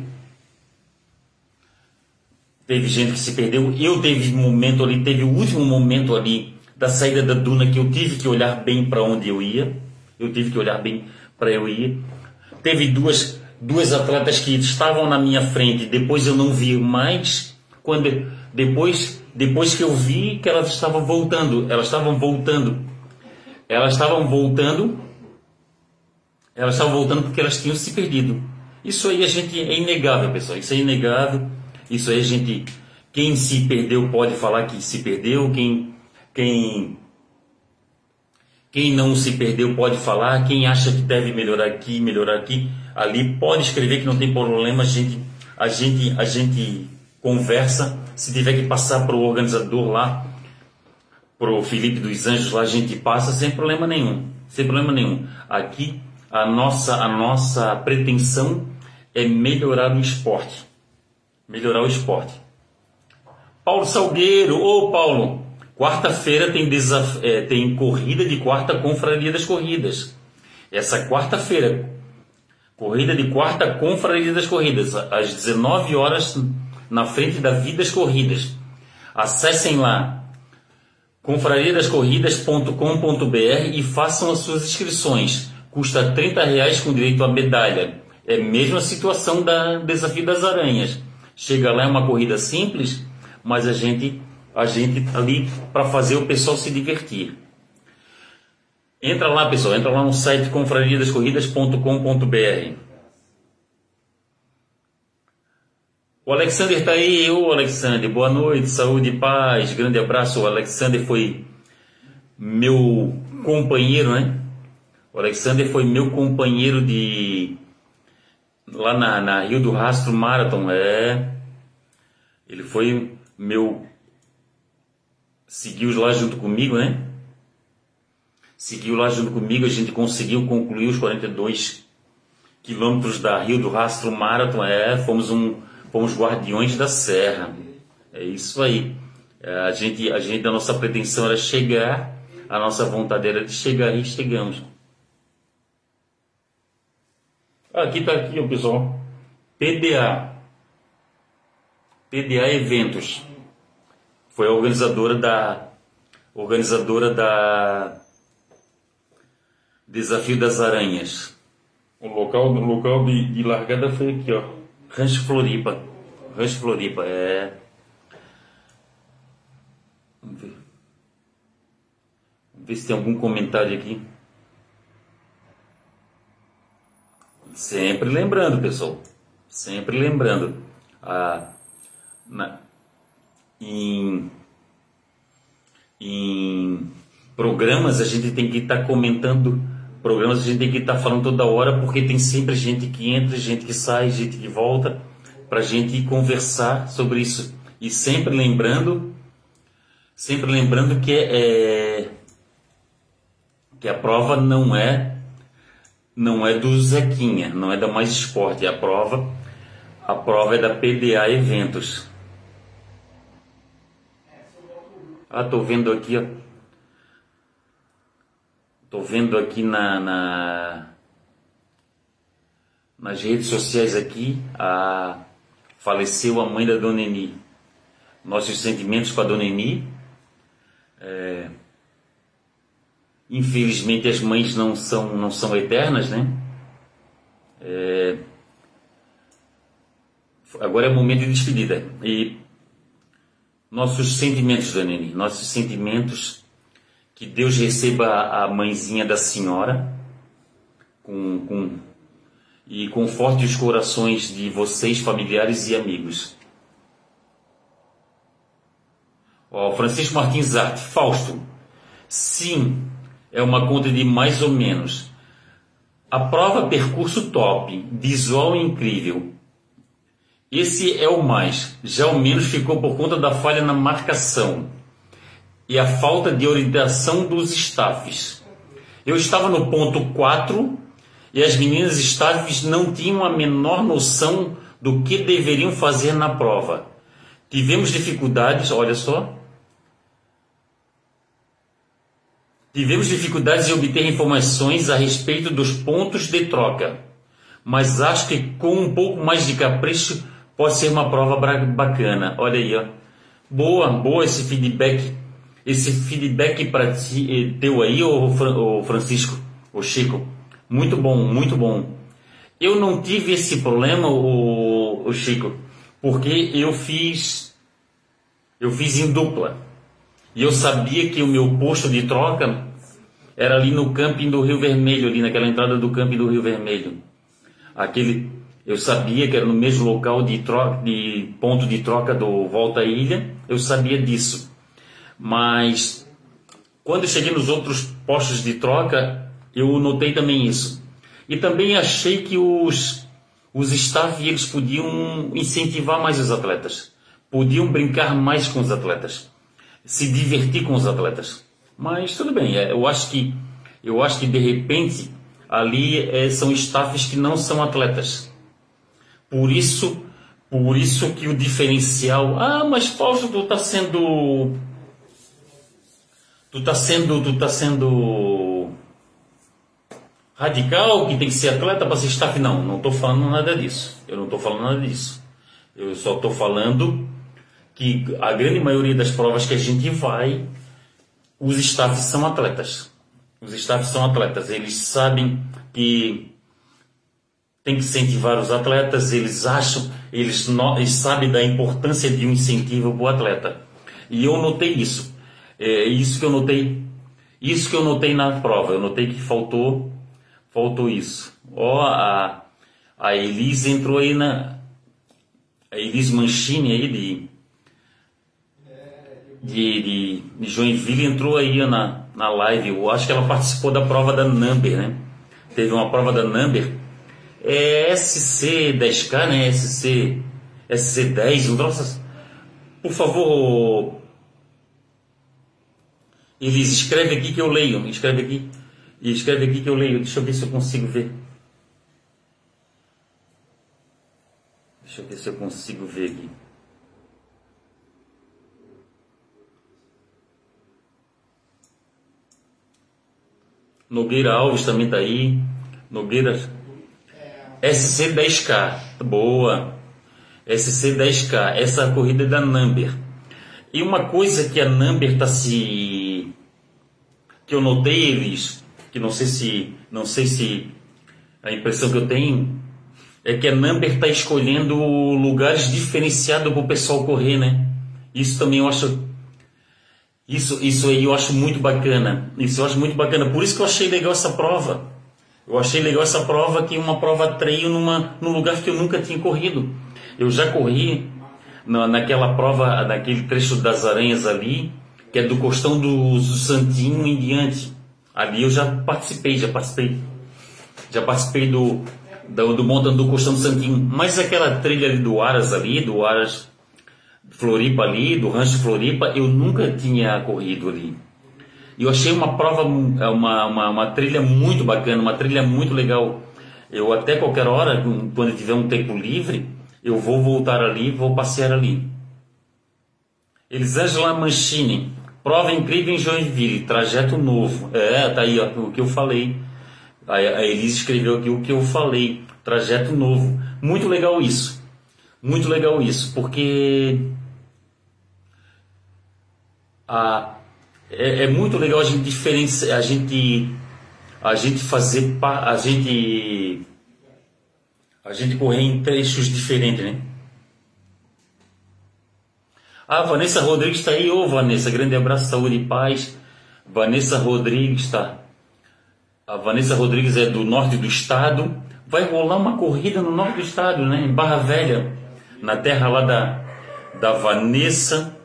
Teve gente que se perdeu. Eu teve um momento ali, teve o último momento ali da saída da duna que eu tive que olhar bem para onde eu ia. Eu tive que olhar bem para eu ir. Teve duas duas atletas que estavam na minha frente, depois eu não vi mais, quando depois depois que eu vi que elas estavam voltando, elas estavam voltando, elas estavam voltando, elas estavam voltando porque elas tinham se perdido. Isso aí a gente é inegável, pessoal. Isso é inegável. Isso aí a gente, quem se perdeu pode falar que se perdeu, quem quem quem não se perdeu pode falar, quem acha que deve melhorar aqui, melhorar aqui ali, pode escrever que não tem problema, a gente, a gente, a gente conversa. Se tiver que passar para o organizador lá, para o Felipe dos Anjos lá, a gente passa sem problema nenhum, sem problema nenhum. Aqui a nossa, a nossa pretensão é melhorar o esporte, melhorar o esporte. Paulo Salgueiro, ô Paulo, Quarta-feira tem, desaf... é, tem corrida de quarta Confraria das Corridas. Essa quarta-feira, corrida de quarta Confraria das Corridas, às 19 horas na frente da Vidas Corridas. Acessem lá confrariadascorridas.com.br e façam as suas inscrições. Custa 30 reais com direito à medalha. É a mesma situação da Desafio das Aranhas. Chega lá é uma corrida simples, mas a gente a gente tá ali para fazer o pessoal se divertir. Entra lá, pessoal, entra lá no site confrariadascorridas.com.br. O Alexander está aí, ô Alexander, boa noite, saúde e paz, grande abraço. O Alexander foi meu companheiro, né? O Alexander foi meu companheiro de lá na, na Rio do Rastro Marathon, é. Ele foi meu seguiu lá junto comigo, né? Seguiu lá junto comigo, a gente conseguiu concluir os 42 quilômetros da Rio do Rastro Marathon. É, fomos um, fomos guardiões da serra. É isso aí. É, a gente, a gente, a nossa pretensão era chegar, a nossa vontade era de chegar e chegamos. Aqui está aqui, o pessoal. PDA. PDA Eventos foi a organizadora da organizadora da Desafio das Aranhas. O local, o local de, de largada foi aqui, ó. Rancho Floripa. Rancho Floripa, é. Vamos ver. Vamos ver se tem algum comentário aqui. Sempre lembrando, pessoal. Sempre lembrando. A, na, em, em programas, a gente tem que estar tá comentando programas, a gente tem que estar tá falando toda hora, porque tem sempre gente que entra, gente que sai, gente que volta, para a gente conversar sobre isso. E sempre lembrando, sempre lembrando que é, que a prova não é não é do Zequinha, não é da Mais Esporte, a prova a prova é da PDA Eventos. Ah, tô vendo aqui, ó. Tô vendo aqui na, na nas redes sociais aqui, a faleceu a mãe da Dona Eni. Nossos sentimentos com a Dona Eni. É, infelizmente as mães não são não são eternas, né? É, agora é momento de despedida e nossos sentimentos, Danene, nossos sentimentos, que Deus receba a mãezinha da senhora com, com, e conforte os corações de vocês, familiares e amigos. Ó, Francisco Martins Arte, Fausto, sim, é uma conta de mais ou menos. A prova percurso top, visual incrível, esse é o mais. Já o menos ficou por conta da falha na marcação e a falta de orientação dos staffs. Eu estava no ponto 4 e as meninas staffs não tinham a menor noção do que deveriam fazer na prova. Tivemos dificuldades, olha só. Tivemos dificuldades em obter informações a respeito dos pontos de troca, mas acho que com um pouco mais de capricho pode ser uma prova bacana. Olha aí, ó. Boa, boa esse feedback. Esse feedback para ti, eh, teu aí, o Francisco, o Chico. Muito bom, muito bom. Eu não tive esse problema, o, o Chico, porque eu fiz eu fiz em dupla. E eu sabia que o meu posto de troca era ali no camping do Rio Vermelho, ali naquela entrada do camping do Rio Vermelho. Aquele eu sabia que era no mesmo local de, troca, de ponto de troca do Volta à Ilha, eu sabia disso. Mas quando cheguei nos outros postos de troca, eu notei também isso. E também achei que os, os staff eles podiam incentivar mais os atletas, podiam brincar mais com os atletas, se divertir com os atletas. Mas tudo bem, é, eu acho que eu acho que de repente ali é, são staffs que não são atletas por isso, por isso que o diferencial, ah, mas Fausto está sendo Tu tá sendo, tu tá sendo radical que tem que ser atleta para ser staff? Não, não estou falando nada disso. Eu não estou falando nada disso. Eu só estou falando que a grande maioria das provas que a gente vai, os staffs são atletas. Os staffs são atletas. Eles sabem que tem que incentivar os atletas, eles acham, eles, eles sabem da importância de um incentivo para o atleta. E eu notei isso. É isso que eu notei. Isso que eu notei na prova. Eu notei que faltou, faltou isso. Ó, a, a Elise entrou aí na, a Elise Manchini aí de, de, de, de Joinville entrou aí na, na live. Eu acho que ela participou da prova da Number, né? Teve uma prova da Number. É SC10K, né? SC, SC10, um troço. Por favor, Elise, escreve aqui que eu leio. Escreve aqui. E escreve aqui que eu leio. Deixa eu ver se eu consigo ver. Deixa eu ver se eu consigo ver aqui. Nogueira Alves também está aí. Nogueira SC10K. Boa. SC10K. Essa corrida é da Number. E uma coisa que a Number está se. Que eu notei, eles, que não sei se. não sei se. a impressão que eu tenho é que a Number está escolhendo lugares diferenciados para o pessoal correr, né? Isso também eu acho. Isso, isso aí eu acho muito bacana. Isso eu acho muito bacana. Por isso que eu achei legal essa prova. Eu achei legal essa prova que uma prova treino numa, num lugar que eu nunca tinha corrido. Eu já corri na, naquela prova, naquele trecho das aranhas ali, que é do costão do, Santinho em diante. Ali eu já participei, já participei. Já participei do, do, do do Costão do Santinho. Mas aquela trilha do Aras ali, do Aras Floripa ali, do Rancho Floripa, eu nunca tinha corrido ali. E eu achei uma prova, uma, uma, uma trilha muito bacana, uma trilha muito legal. Eu até qualquer hora, quando tiver um tempo livre, eu vou voltar ali, vou passear ali. Elisângela Manchini, prova incrível em Joinville, trajeto novo. É, tá aí ó, o que eu falei. A Elise escreveu aqui o que eu falei, trajeto novo. Muito legal isso. Muito legal isso, porque a, é, é muito legal a gente diferenciar, a gente, a gente fazer, a gente, a gente correr em trechos diferentes, né? Ah, Vanessa Rodrigues está aí. Ô, Vanessa, grande abraço, saúde e paz. Vanessa Rodrigues está a Vanessa Rodrigues é do norte do estado. Vai rolar uma corrida no norte do estado, né? Em Barra Velha, na terra lá da, da Vanessa.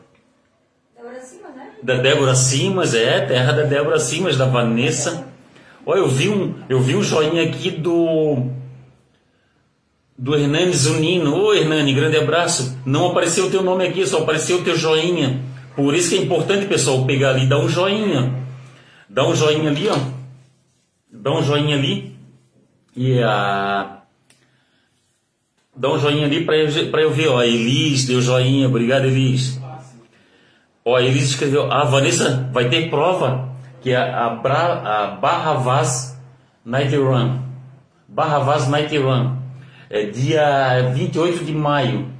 Débora Simas, né?
Da Débora Simas, é, terra da Débora Simas, da Vanessa. Olha, eu vi um, eu vi um joinha aqui do do Hernani Zunino. Ô Hernani, grande abraço. Não apareceu o teu nome aqui, só apareceu o teu joinha. Por isso que é importante, pessoal, pegar ali, dar um joinha. Dá um joinha ali, ó dá um joinha ali e a dá um joinha ali para eu, eu ver, ó, Elis deu joinha, obrigado Elis. Ó, Elis escreveu, ah, Vanessa vai ter prova que é a, Bra, a Barra Vaz Night Run. Barra Vaz Night Run. É dia 28 de maio.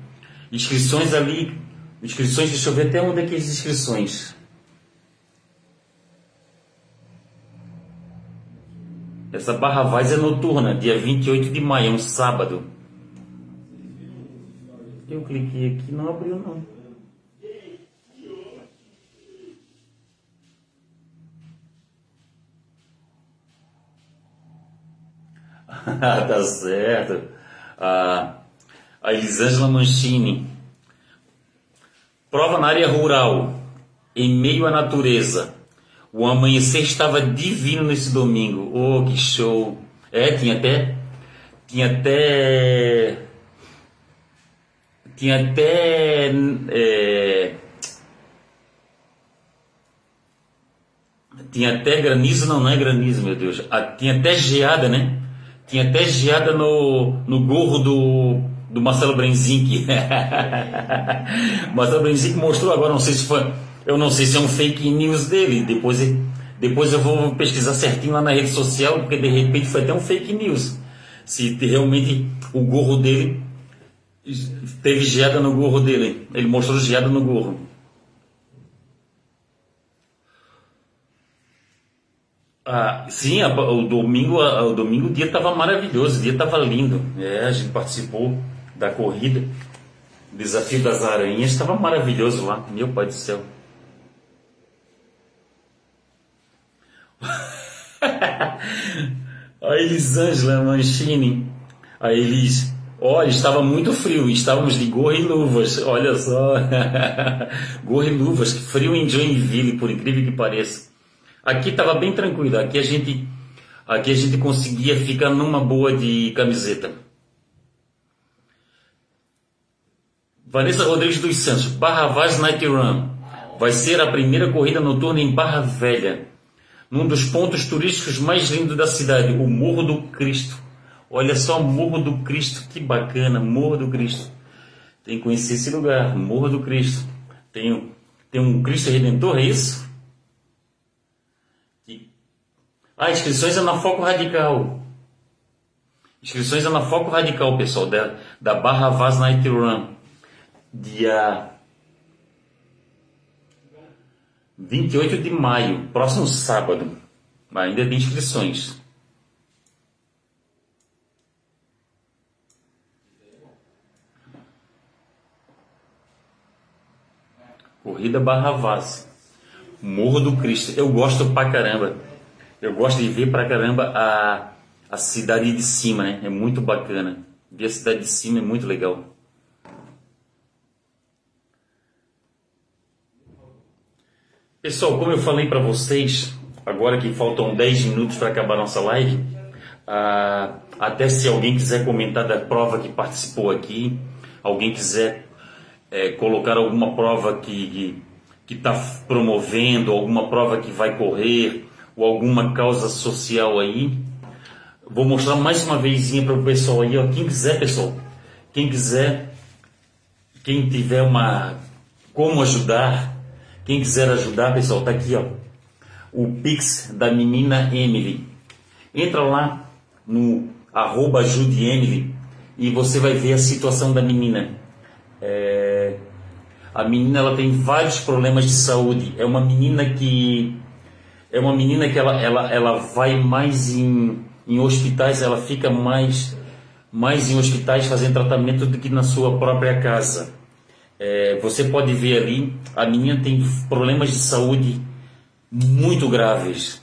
Inscrições ali, inscrições, deixa eu ver até onde é que é as inscrições. Essa Barra Vaz é noturna, dia 28 de maio, é um sábado. Eu cliquei aqui não abriu não. tá certo. A, a Elisângela Manchini. Prova na área rural, em meio à natureza. O amanhecer estava divino nesse domingo. Oh, que show! É, tinha até. Tinha até. Tinha até. É, tinha até granizo, não, não é granizo, meu Deus. Ah, tinha até geada, né? Tinha até geada no, no gorro do, do Marcelo Brenzinck. Marcelo Brenzinck mostrou agora, não sei se foi Eu não sei se é um fake news dele. Depois, depois eu vou pesquisar certinho lá na rede social, porque de repente foi até um fake news. Se realmente o gorro dele teve geada no gorro dele. Ele mostrou geada no gorro. Ah, sim, a, o domingo, a, o domingo o dia estava maravilhoso, o dia estava lindo. É, a gente participou da corrida, desafio das aranhas, estava maravilhoso lá, meu pai do céu. a Elisângela Manchini, a Elis, olha, estava muito frio, estávamos de gorro e luvas, olha só, gorro e luvas, frio em Joinville, por incrível que pareça. Aqui estava bem tranquilo. Aqui a gente, aqui a gente conseguia ficar numa boa de camiseta. Vanessa Rodrigues dos Santos, Barra Vaz Night Run. Vai ser a primeira corrida noturna em Barra Velha, num dos pontos turísticos mais lindos da cidade, o Morro do Cristo. Olha só, Morro do Cristo, que bacana, Morro do Cristo. Tem que conhecer esse lugar, Morro do Cristo. Tem, tem um Cristo Redentor, é isso? Ah, inscrições é na Foco Radical. Inscrições é na Foco Radical, pessoal, da, da Barra Vaz Night Run. Dia 28 de maio, próximo sábado. Ainda tem inscrições. Corrida Barra Vaz. Morro do Cristo. Eu gosto pra caramba. Eu gosto de ver pra caramba a, a cidade de cima, né? É muito bacana. Ver a cidade de cima é muito legal. Pessoal, como eu falei para vocês, agora que faltam 10 minutos para acabar nossa live, ah, até se alguém quiser comentar da prova que participou aqui, alguém quiser é, colocar alguma prova que está promovendo, alguma prova que vai correr, ou alguma causa social aí. Vou mostrar mais uma vezinha para o pessoal aí, ó. Quem quiser, pessoal, quem quiser, quem tiver uma como ajudar, quem quiser ajudar, pessoal, tá aqui, ó. O Pix da menina Emily. Entra lá no arroba ajude Emily e você vai ver a situação da menina. É... A menina ela tem vários problemas de saúde. É uma menina que é uma menina que ela, ela, ela vai mais em, em hospitais, ela fica mais, mais em hospitais fazendo tratamento do que na sua própria casa. É, você pode ver ali, a menina tem problemas de saúde muito graves.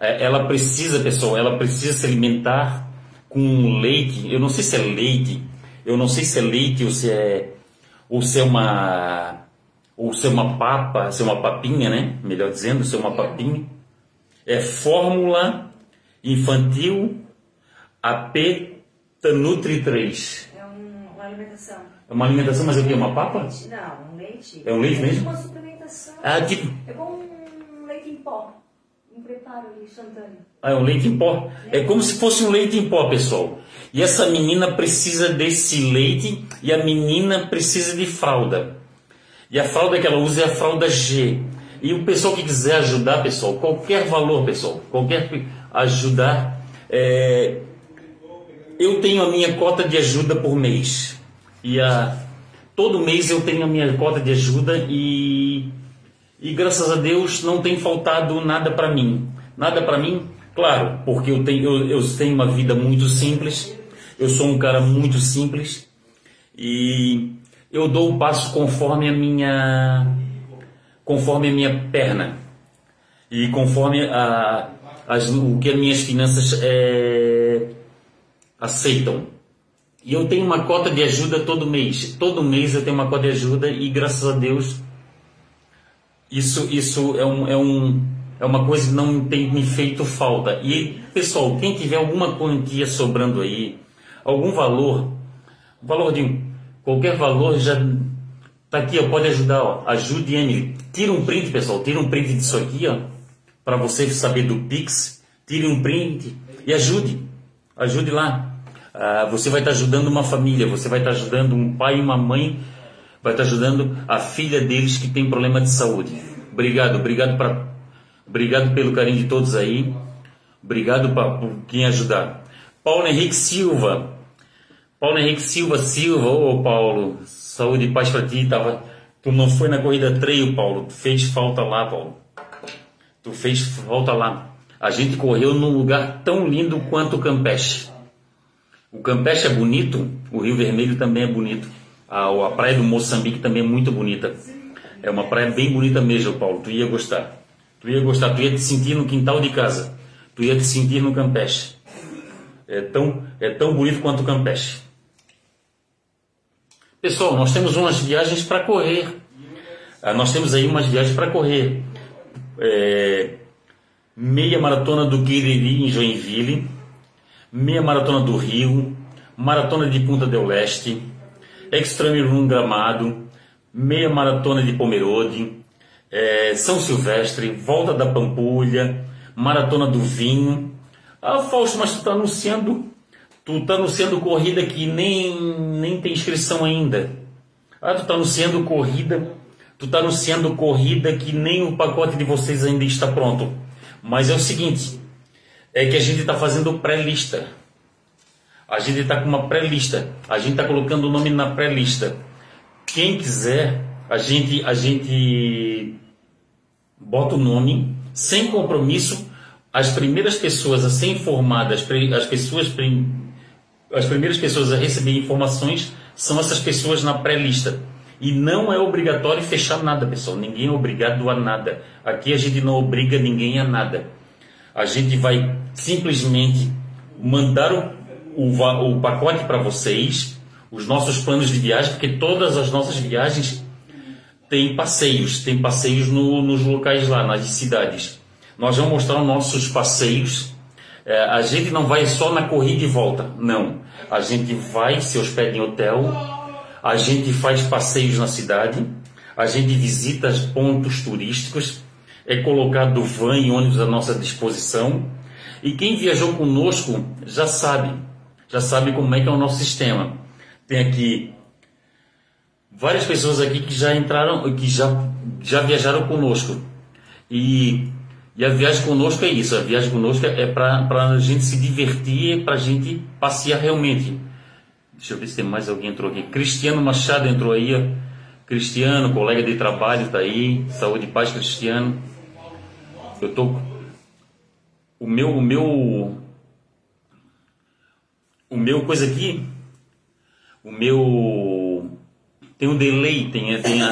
É, ela precisa, pessoal, ela precisa se alimentar com leite. Eu não sei se é leite, eu não sei se é leite ou se é, ou se é uma, ou se é uma papa, se é uma papinha, né? Melhor dizendo, se é uma papinha é Fórmula Infantil AP Tanutri 3.
É um, uma alimentação.
É uma alimentação, mas é o que? Uma papa?
Não, um leite.
É um leite mesmo?
É uma suplementação.
Ah, tipo...
É como um leite em pó. Um preparo instantâneo.
Ah, é um leite em pó. É como se fosse um leite em pó, pessoal. E essa menina precisa desse leite e a menina precisa de fralda. E a fralda que ela usa é a fralda G. E o pessoal que quiser ajudar, pessoal, qualquer valor, pessoal, qualquer ajudar, é, eu tenho a minha cota de ajuda por mês. E a, todo mês eu tenho a minha cota de ajuda e, e graças a Deus não tem faltado nada para mim. Nada para mim, claro, porque eu tenho, eu, eu tenho uma vida muito simples, eu sou um cara muito simples e eu dou o passo conforme a minha conforme a minha perna e conforme a, as, o que as minhas finanças é, aceitam. E eu tenho uma cota de ajuda todo mês. Todo mês eu tenho uma cota de ajuda e graças a Deus isso, isso é, um, é, um, é uma coisa que não tem me feito falta. E pessoal, quem tiver alguma quantia sobrando aí, algum valor, valor de qualquer valor já Tá aqui, ó, pode ajudar, ó. Ajude Emily. Tira um print, pessoal. Tira um print disso aqui, ó. Para você saber do Pix. Tire um print e ajude. Ajude lá. Ah, você vai estar tá ajudando uma família. Você vai estar tá ajudando um pai e uma mãe. Vai estar tá ajudando a filha deles que tem problema de saúde. Obrigado, obrigado para obrigado pelo carinho de todos aí. Obrigado pra, por quem ajudar. Paulo Henrique Silva. Paulo Henrique Silva Silva, ô Paulo, saúde e paz para ti. Tava, tu não foi na corrida trail, Paulo. Tu fez falta lá, Paulo. Tu fez falta lá. A gente correu num lugar tão lindo quanto o Campeche. O Campeche é bonito, o Rio Vermelho também é bonito. A, a praia do Moçambique também é muito bonita. É uma praia bem bonita mesmo, Paulo. Tu ia gostar. Tu ia gostar, tu ia te sentir no quintal de casa. Tu ia te sentir no Campeche. É tão, é tão bonito quanto o Campeche. Pessoal, nós temos umas viagens para correr. Ah, nós temos aí umas viagens para correr. É, meia maratona do Guiriri em Joinville meia maratona do Rio, maratona de Punta del Leste, Extreme Run Gramado, meia maratona de Pomerode, é, São Silvestre, Volta da Pampulha, Maratona do Vinho. Ah, Fausto, mas tu está anunciando, tu tá anunciando corrida que nem, nem tem inscrição ainda. Ah, tu está anunciando corrida, tu está anunciando corrida que nem o pacote de vocês ainda está pronto. Mas é o seguinte, é que a gente está fazendo pré-lista. A gente está com uma pré-lista. A gente está colocando o nome na pré-lista. Quem quiser, a gente, a gente bota o nome sem compromisso. As primeiras pessoas a ser informadas, as pessoas, as primeiras pessoas a receber informações são essas pessoas na pré-lista. E não é obrigatório fechar nada, pessoal. Ninguém é obrigado a nada. Aqui a gente não obriga ninguém a nada a gente vai simplesmente mandar o, o, o pacote para vocês, os nossos planos de viagem, porque todas as nossas viagens têm passeios, tem passeios no, nos locais lá, nas cidades. Nós vamos mostrar os nossos passeios. É, a gente não vai só na corrida e volta, não. A gente vai, se hospeda em hotel, a gente faz passeios na cidade, a gente visita pontos turísticos, é colocado van e ônibus à nossa disposição. E quem viajou conosco já sabe, já sabe como é que é o nosso sistema. Tem aqui várias pessoas aqui que já entraram, que já, já viajaram conosco. E, e a viagem conosco é isso, a viagem conosco é para a gente se divertir, para a gente passear realmente. Deixa eu ver se tem mais alguém entrou aqui. Cristiano Machado entrou aí, ó. Cristiano, colega de trabalho, está aí. Saúde e paz, Cristiano. Eu tô. O meu. O meu. O meu coisa aqui. O meu. Tem um delay, tem, tem, a,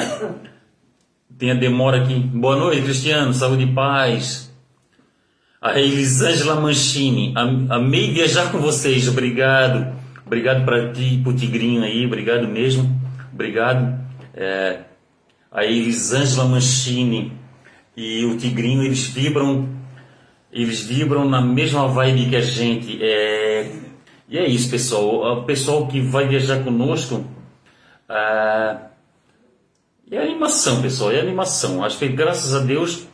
tem a demora aqui. Boa noite, Cristiano. Saúde e paz. A Elisângela Manchini. Amei viajar com vocês. Obrigado. Obrigado para ti, pro Tigrinho aí. Obrigado mesmo. Obrigado. É, a Elisângela Manchini e o tigrinho eles vibram eles vibram na mesma vibe que a gente é, e é isso pessoal o pessoal que vai viajar conosco é, é animação pessoal é animação acho que graças a Deus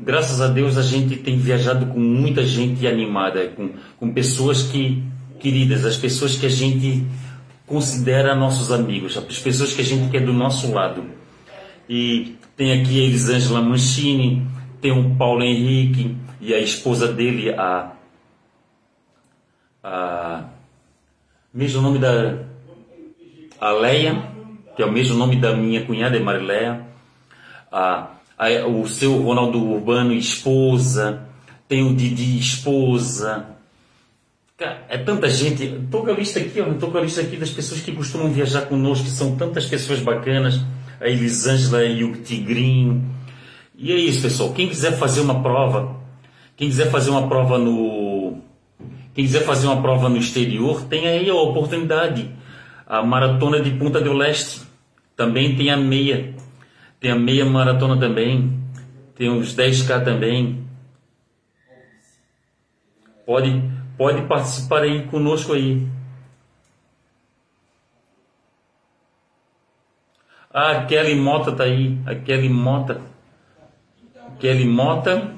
graças a Deus a gente tem viajado com muita gente animada com, com pessoas que queridas as pessoas que a gente considera nossos amigos as pessoas que a gente quer do nosso lado e tem aqui a Elisângela Mancini, tem o Paulo Henrique e a esposa dele, a. a mesmo nome da. A Leia, que é o mesmo nome da minha cunhada, é Marileia. A, o seu Ronaldo Urbano, esposa. Tem o Didi, esposa. Cara, é tanta gente. Estou com a lista aqui, estou com a lista aqui das pessoas que costumam viajar conosco, que são tantas pessoas bacanas a Elisângela e o Tigrinho. E é isso, pessoal. Quem quiser fazer uma prova, quem quiser fazer uma prova no. Quem quiser fazer uma prova no exterior, tem aí a oportunidade. A maratona de Punta do Leste. Também tem a meia. Tem a meia maratona também. Tem os 10K também. Pode, pode participar aí conosco aí. Ah, a Kelly Mota tá aí. A Kelly Mota. Kelly Mota.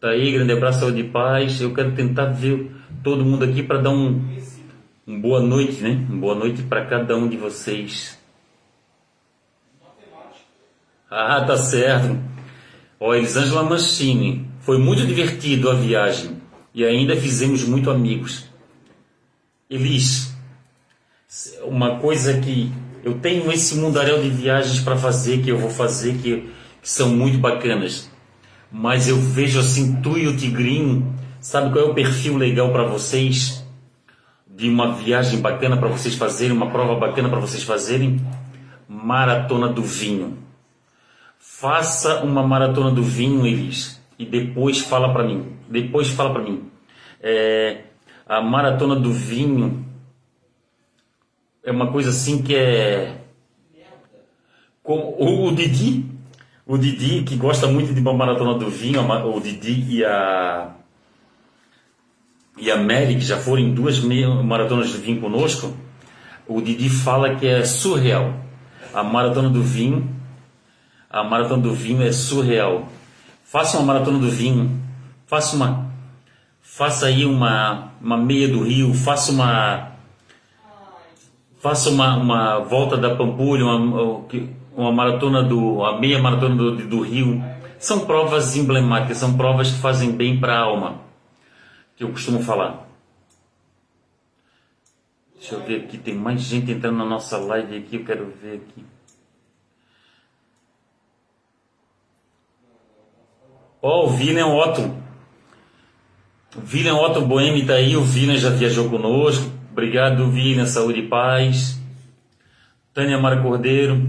Tá aí, grande abraço, saúde e paz. Eu quero tentar ver todo mundo aqui para dar um, um boa noite, né? Boa noite para cada um de vocês. Ah, tá certo. Ó, Elisângela Mancini, foi muito divertido a viagem e ainda fizemos muito amigos. Elis, uma coisa que eu tenho esse mundaréu de viagens para fazer, que eu vou fazer, que, que, são muito bacanas. Mas eu vejo assim, tu e o Tigrinho, sabe qual é o perfil legal para vocês? De uma viagem bacana para vocês fazerem, uma prova bacana para vocês fazerem? Maratona do vinho. Faça uma maratona do vinho, Elis, e depois fala para mim. Depois fala para mim. É, a maratona do vinho é uma coisa assim que é como o, Didi, o Didi que gosta muito de uma maratona do vinho, o Didi e a e a Mary que já foram em duas maratonas do vinho conosco, o Didi fala que é surreal. A maratona do vinho a maratona do vinho é surreal. Faça uma maratona do vinho, faça uma, faça aí uma, uma meia do Rio, faça uma, faça uma, uma volta da Pampulha, uma, uma maratona do, a meia maratona do, do Rio. São provas emblemáticas, são provas que fazem bem para a alma, que eu costumo falar. Deixa eu ver aqui, tem mais gente entrando na nossa live aqui, eu quero ver aqui. Ó, oh, o William Otto. O William Otto Boemi tá aí, o William já viajou conosco. Obrigado, William, saúde e paz. Tânia Mara Cordeiro.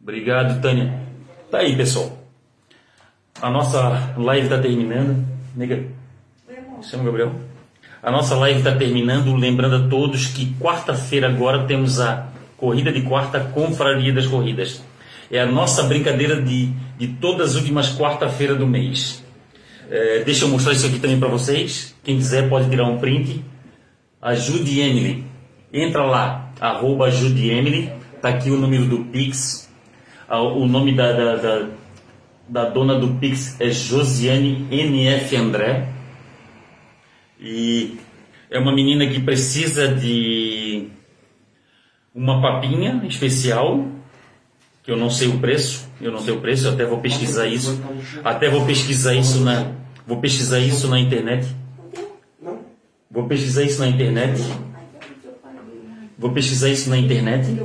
Obrigado, Tânia. Tá aí, pessoal. A nossa live está terminando. Nega. Chama Gabriel. A nossa live está terminando. Lembrando a todos que quarta-feira agora temos a corrida de quarta Confraria das Corridas. É a nossa brincadeira de, de todas as últimas quarta-feira do mês. É, deixa eu mostrar isso aqui também para vocês. Quem quiser pode tirar um print. Ajude Emily. Entra lá, arroba ajude Emily. Tá aqui o número do Pix. O nome da, da, da, da dona do Pix é Josiane NF André. E é uma menina que precisa de uma papinha especial que eu não sei o preço, eu não sei o preço, eu até vou pesquisar isso, até vou pesquisar isso na, vou pesquisar isso na internet, vou pesquisar isso na internet, vou pesquisar isso na internet,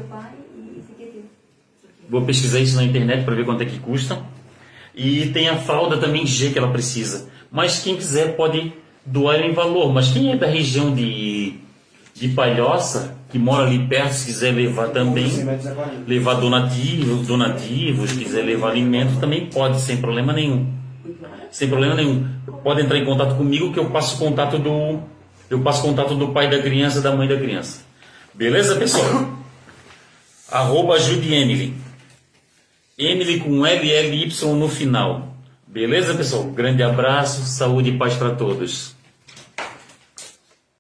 vou pesquisar isso na internet para ver quanto é que custa, e tem a fralda também G que ela precisa, mas quem quiser pode doar em valor, mas quem é da região de de Palhoça, que mora ali perto, se quiser levar também, levar donativos, donativos, quiser levar alimentos, também pode, sem problema nenhum. Sem problema nenhum. Pode entrar em contato comigo que eu passo contato do. Eu passo contato do pai da criança da mãe da criança. Beleza, pessoal? Arroba ajude Emily. Emily com LLY no final. Beleza, pessoal? Grande abraço, saúde e paz para todos.